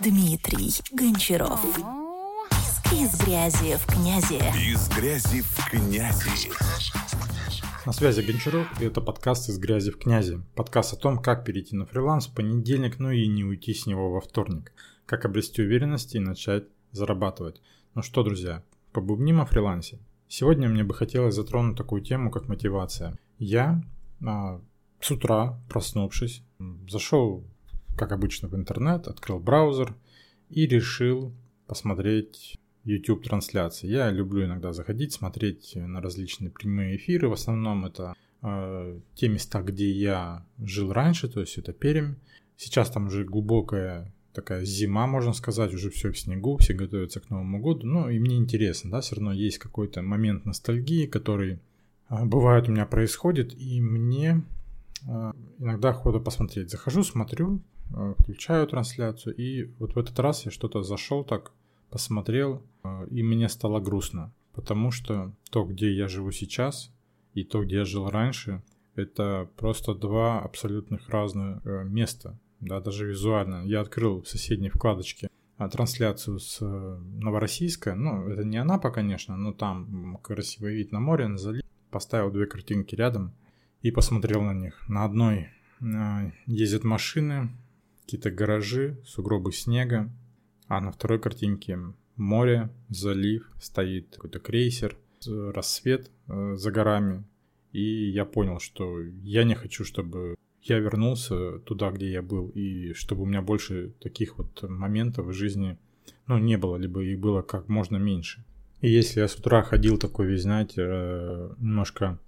Дмитрий Гончаров. Из грязи в князи. Из грязи в князи. На связи Гончаров, и это подкаст «Из грязи в князи». Подкаст о том, как перейти на фриланс в понедельник, ну и не уйти с него во вторник. Как обрести уверенность и начать зарабатывать. Ну что, друзья, побубним о фрилансе. Сегодня мне бы хотелось затронуть такую тему, как мотивация. Я а, с утра, проснувшись, зашел, как обычно, в интернет, открыл браузер и решил посмотреть YouTube трансляции. Я люблю иногда заходить, смотреть на различные прямые эфиры. В основном это э, те места, где я жил раньше, то есть это Пермь. Сейчас там уже глубокая такая зима, можно сказать, уже все в снегу, все готовятся к Новому году. Ну и мне интересно, да, все равно есть какой-то момент ностальгии, который э, бывает у меня происходит, и мне э, иногда охота посмотреть. Захожу, смотрю, включаю трансляцию, и вот в этот раз я что-то зашел так посмотрел, э, и мне стало грустно, потому что то, где я живу сейчас, и то, где я жил раньше, это просто два абсолютных разных э, места, да, даже визуально. Я открыл в соседней вкладочке трансляцию с э, Новороссийска, ну, это не Анапа, конечно, но там красивый вид на море, на залив. Поставил две картинки рядом и посмотрел на них. На одной ездят машины, какие-то гаражи, сугробы снега, а на второй картинке море, залив, стоит какой-то крейсер, рассвет э, за горами. И я понял, что я не хочу, чтобы я вернулся туда, где я был, и чтобы у меня больше таких вот моментов в жизни, ну, не было, либо их было как можно меньше. И если я с утра ходил такой весь, знаете, э, немножко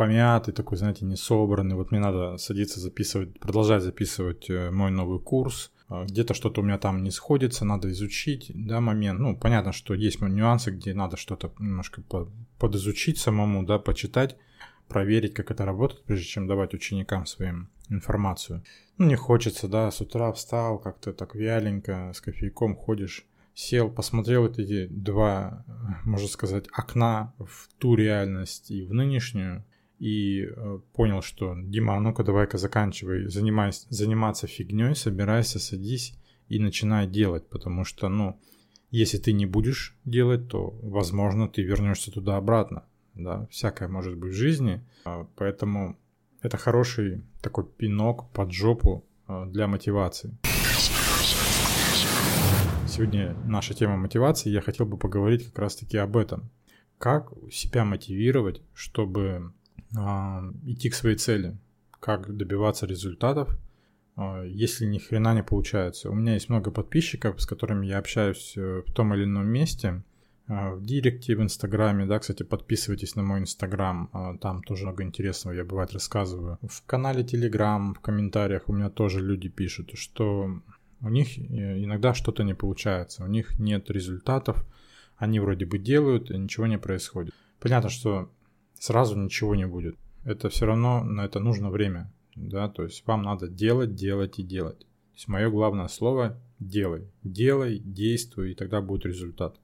помятый, такой, знаете, не собранный, вот мне надо садиться записывать, продолжать записывать мой новый курс, а, где-то что-то у меня там не сходится, надо изучить, да, момент. Ну, понятно, что есть нюансы, где надо что-то немножко подизучить самому, да, почитать, проверить, как это работает, прежде чем давать ученикам своим информацию. Ну, не хочется, да, с утра встал, как-то так вяленько, с кофейком ходишь, сел, посмотрел вот эти два, можно сказать, окна в ту реальность и в нынешнюю, и э, понял, что Дима, а ну-ка давай-ка заканчивай занимайся, заниматься фигней, собирайся, садись и начинай делать, потому что, ну, если ты не будешь делать, то, возможно, ты вернешься туда обратно, да, всякое может быть в жизни, а, поэтому это хороший такой пинок под жопу а, для мотивации. Сегодня наша тема мотивации, я хотел бы поговорить как раз-таки об этом. Как себя мотивировать, чтобы идти к своей цели, как добиваться результатов, а, если ни хрена не получается. У меня есть много подписчиков, с которыми я общаюсь э, в том или ином месте, а, в директе, в инстаграме, да, кстати, подписывайтесь на мой инстаграм, там тоже много интересного я бывает рассказываю. В канале телеграм, в комментариях у меня тоже люди пишут, что у них э, иногда что-то не получается, у них нет результатов, они вроде бы делают, и ничего не происходит. Понятно, что сразу ничего не будет. Это все равно, на это нужно время, да, то есть вам надо делать, делать и делать. То есть мое главное слово – делай. Делай, действуй, и тогда будет результат.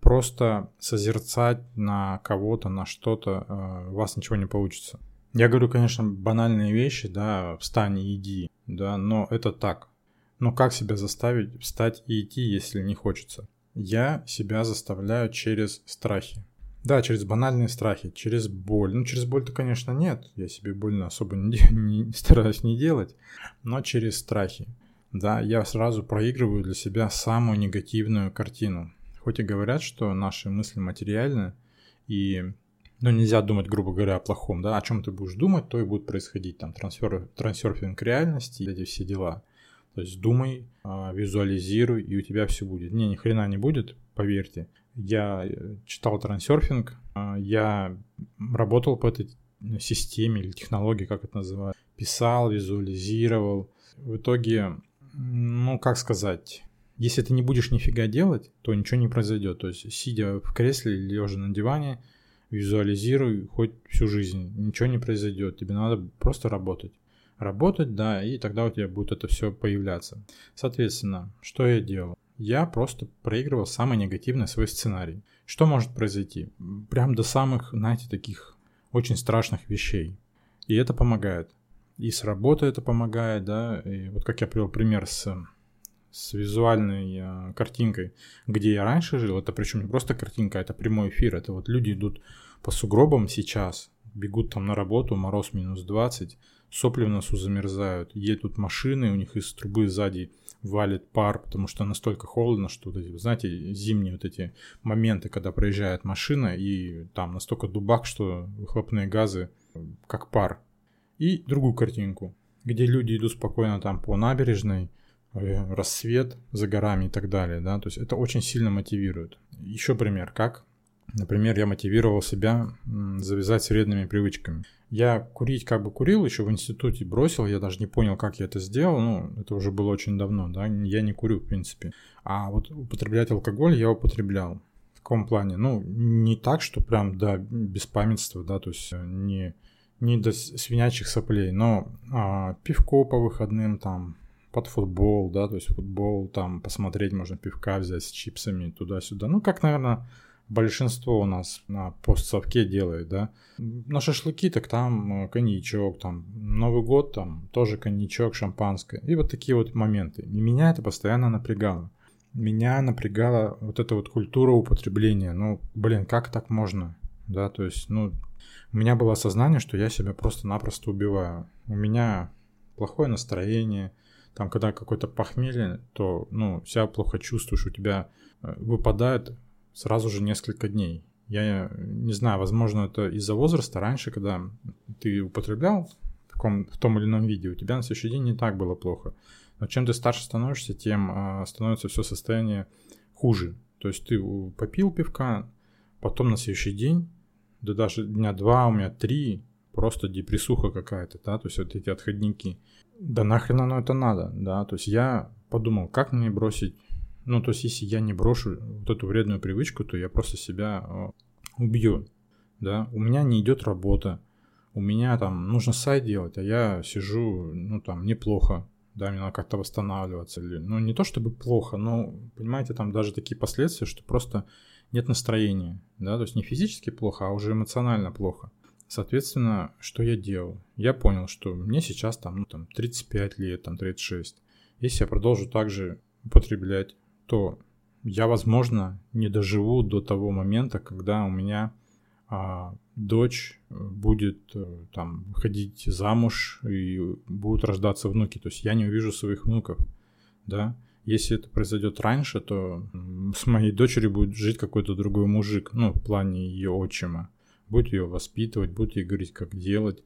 Просто созерцать на кого-то, на что-то, э, у вас ничего не получится. Я говорю, конечно, банальные вещи, да, встань и иди, да, но это так. Но как себя заставить встать и идти, если не хочется? Я себя заставляю через страхи. Да, через банальные страхи, через боль. Ну, через боль-то, конечно, нет. Я себе больно особо не, не стараюсь не делать. Но через страхи. Да, я сразу проигрываю для себя самую негативную картину. Хоть и говорят, что наши мысли материальны, и ну, нельзя думать, грубо говоря, о плохом, да, о чем ты будешь думать, то и будет происходить, там, трансфер, трансерфинг реальности, эти все дела. То есть думай, а, визуализируй, и у тебя все будет. Не, ни хрена не будет, поверьте. Я э, читал трансерфинг, а, я работал по этой системе или технологии, как это называют. Писал, визуализировал. В итоге, ну, как сказать, если ты не будешь нифига делать, то ничего не произойдет. То есть, сидя в кресле или лежа на диване, визуализируй хоть всю жизнь, ничего не произойдет. Тебе надо просто работать. Работать, да, и тогда у тебя будет это все появляться. Соответственно, что я делал? Я просто проигрывал самый негативный свой сценарий. Что может произойти? Прям до самых, знаете, таких очень страшных вещей. И это помогает. И с работы это помогает, да. И вот как я привел пример с с визуальной э, картинкой, где я раньше жил, это причем не просто картинка, это прямой эфир, это вот люди идут по сугробам сейчас, бегут там на работу, мороз минус 20, сопли в носу замерзают, едут машины, у них из трубы сзади валит пар, потому что настолько холодно, что, вот эти, знаете, зимние вот эти моменты, когда проезжает машина, и там настолько дубак, что выхлопные газы как пар. И другую картинку, где люди идут спокойно там по набережной, э, рассвет за горами и так далее, да, то есть это очень сильно мотивирует. Еще пример, как, например, я мотивировал себя завязать с вредными привычками. Я курить как бы курил, еще в институте бросил, я даже не понял, как я это сделал, ну, это уже было очень давно, да, я не курю, в принципе. А вот употреблять алкоголь я употреблял. В каком плане? Ну, не так, что прям, да, без памятства, да, то есть э, не не до свинячих соплей, но а, пивко по выходным там, под футбол, да, то есть футбол там посмотреть можно, пивка взять с чипсами туда-сюда. Ну, как, наверное, большинство у нас на постсовке делает, да. На шашлыки так там э, коньячок, там Новый год там тоже коньячок, шампанское. И вот такие вот моменты. И меня это постоянно напрягало. Меня напрягала вот эта вот культура употребления. Ну, блин, как так можно? Да, то есть, ну, у меня было осознание, что я себя просто-напросто убиваю. У меня плохое настроение, там, когда какое-то похмелье, то, ну, себя плохо чувствуешь, у тебя э, выпадает сразу же несколько дней. Я не знаю, возможно, это из-за возраста. Раньше, когда ты употреблял в, таком, в том или ином виде, у тебя на следующий день не так было плохо. Но чем ты старше становишься, тем э, становится все состояние хуже. То есть ты попил пивка, потом на следующий день да даже дня два, у меня три, просто депрессуха какая-то, да, то есть вот эти отходники. Да нахрен оно это надо, да, то есть я подумал, как мне бросить, ну, то есть если я не брошу вот эту вредную привычку, то я просто себя э, убью, да, у меня не идет работа, у меня там нужно сайт делать, а я сижу, ну, там, неплохо, да, мне надо как-то восстанавливаться, или, ну, не то чтобы плохо, но, понимаете, там даже такие последствия, что просто нет настроения, да, то есть не физически плохо, а уже эмоционально плохо. Соответственно, что я делал? Я понял, что мне сейчас там, ну, там 35 лет, там 36. Если я продолжу также употреблять, то я, возможно, не доживу до того момента, когда у меня а, дочь будет э, там ходить замуж и будут рождаться внуки. То есть я не увижу своих внуков, да. Если это произойдет раньше, то с моей дочерью будет жить какой-то другой мужик, ну, в плане ее отчима. Будет ее воспитывать, будет ей говорить, как делать.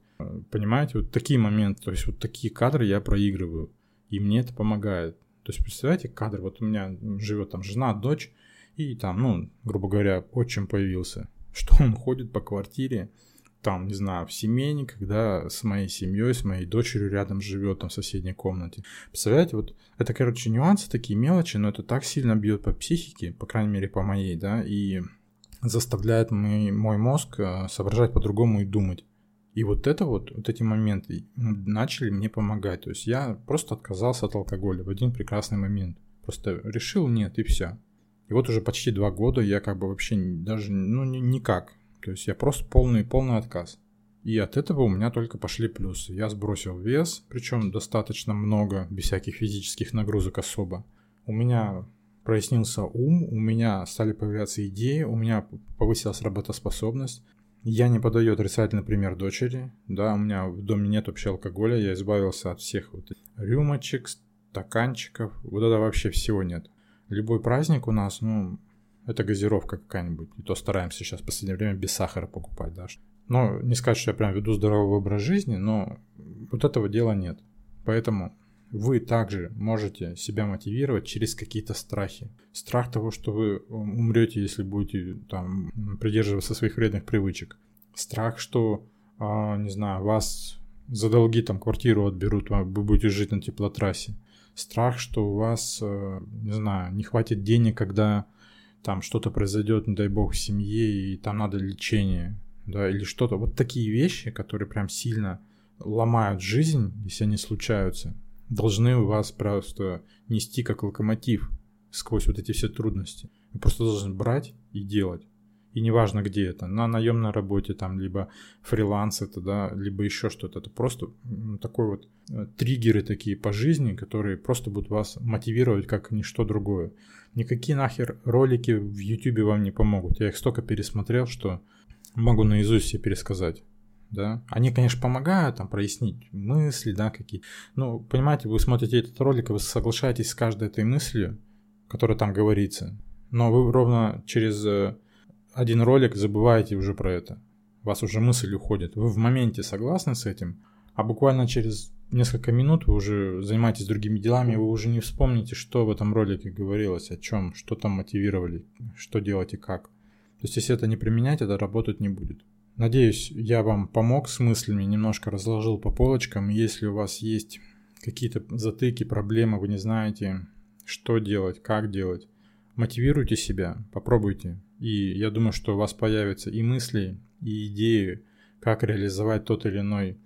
Понимаете, вот такие моменты, то есть вот такие кадры я проигрываю. И мне это помогает. То есть, представляете, кадр, вот у меня живет там жена, дочь, и там, ну, грубо говоря, отчим появился. Что он ходит по квартире, там, не знаю, в семейне, когда с моей семьей, с моей дочерью рядом живет, там, в соседней комнате. Представляете, вот это, короче, нюансы, такие мелочи, но это так сильно бьет по психике, по крайней мере, по моей, да, и заставляет мой, мой мозг э, соображать по-другому и думать. И вот это вот, вот эти моменты начали мне помогать. То есть я просто отказался от алкоголя в один прекрасный момент. Просто решил нет и все. И вот уже почти два года я как бы вообще даже, ну, никак то есть я просто полный, полный отказ. И от этого у меня только пошли плюсы. Я сбросил вес, причем достаточно много, без всяких физических нагрузок особо. У меня прояснился ум, у меня стали появляться идеи, у меня повысилась работоспособность. Я не подаю отрицательный пример дочери, да, у меня в доме нет вообще алкоголя, я избавился от всех вот рюмочек, стаканчиков, вот это вообще всего нет. Любой праздник у нас, ну, это газировка какая-нибудь. И то стараемся сейчас в последнее время без сахара покупать даже. Но не сказать, что я прям веду здоровый образ жизни, но вот этого дела нет. Поэтому вы также можете себя мотивировать через какие-то страхи. Страх того, что вы умрете, если будете там придерживаться своих вредных привычек. Страх, что, а, не знаю, вас за долги там квартиру отберут, вы будете жить на теплотрассе. Страх, что у вас, э, не знаю, не хватит денег, когда там что-то произойдет, не дай бог, в семье, и там надо лечение, да, или что-то. Вот такие вещи, которые прям сильно ломают жизнь, если они случаются, должны вас просто нести как локомотив сквозь вот эти все трудности. Вы просто должны брать и делать. И неважно, где это, на наемной работе, там, либо фриланс это, да, либо еще что-то. Это просто такой вот э, триггеры такие по жизни, которые просто будут вас мотивировать как ничто другое. Никакие нахер ролики в YouTube вам не помогут. Я их столько пересмотрел, что могу наизусть себе пересказать. Да? Они, конечно, помогают там прояснить мысли, да, какие. Ну, понимаете, вы смотрите этот ролик, и вы соглашаетесь с каждой этой мыслью, которая там говорится. Но вы ровно через э, один ролик забываете уже про это. У вас уже мысль уходит. Вы в моменте согласны с этим, а буквально через несколько минут вы уже занимаетесь другими делами, вы уже не вспомните, что в этом ролике говорилось, о чем, что там мотивировали, что делать и как. То есть, если это не применять, это работать не будет. Надеюсь, я вам помог с мыслями, немножко разложил по полочкам. Если у вас есть какие-то затыки, проблемы, вы не знаете, что делать, как делать, мотивируйте себя, попробуйте. И я думаю, что у вас появятся и мысли, и идеи, как реализовать тот или иной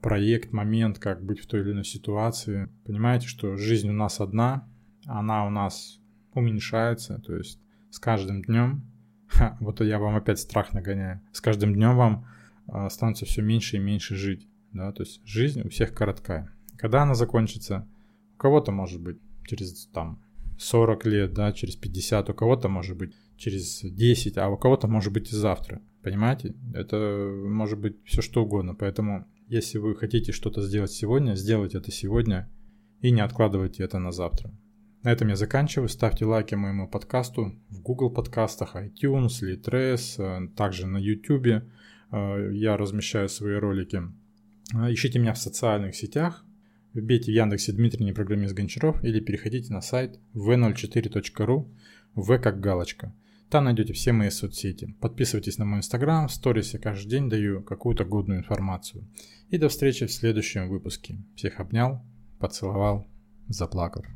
проект, момент, как быть в той или иной ситуации. Понимаете, что жизнь у нас одна, она у нас уменьшается, то есть с каждым днем, ха, вот я вам опять страх нагоняю, с каждым днем вам а, становится все меньше и меньше жить, да, то есть жизнь у всех короткая. Когда она закончится, у кого-то может быть через там 40 лет, да, через 50, у кого-то может быть через 10, а у кого-то может быть и завтра. Понимаете? Это может быть все что угодно. Поэтому, если вы хотите что-то сделать сегодня, сделайте это сегодня и не откладывайте это на завтра. На этом я заканчиваю. Ставьте лайки моему подкасту в Google подкастах, iTunes, Litres, э, также на YouTube. Э, я размещаю свои ролики. Э, ищите меня в социальных сетях. Вбейте в Яндексе Дмитрий не программист Гончаров или переходите на сайт v04.ru v как галочка. Там найдете все мои соцсети. Подписывайтесь на мой инстаграм, в сторис я каждый день даю какую-то годную информацию. И до встречи в следующем выпуске. Всех обнял, поцеловал, заплакал.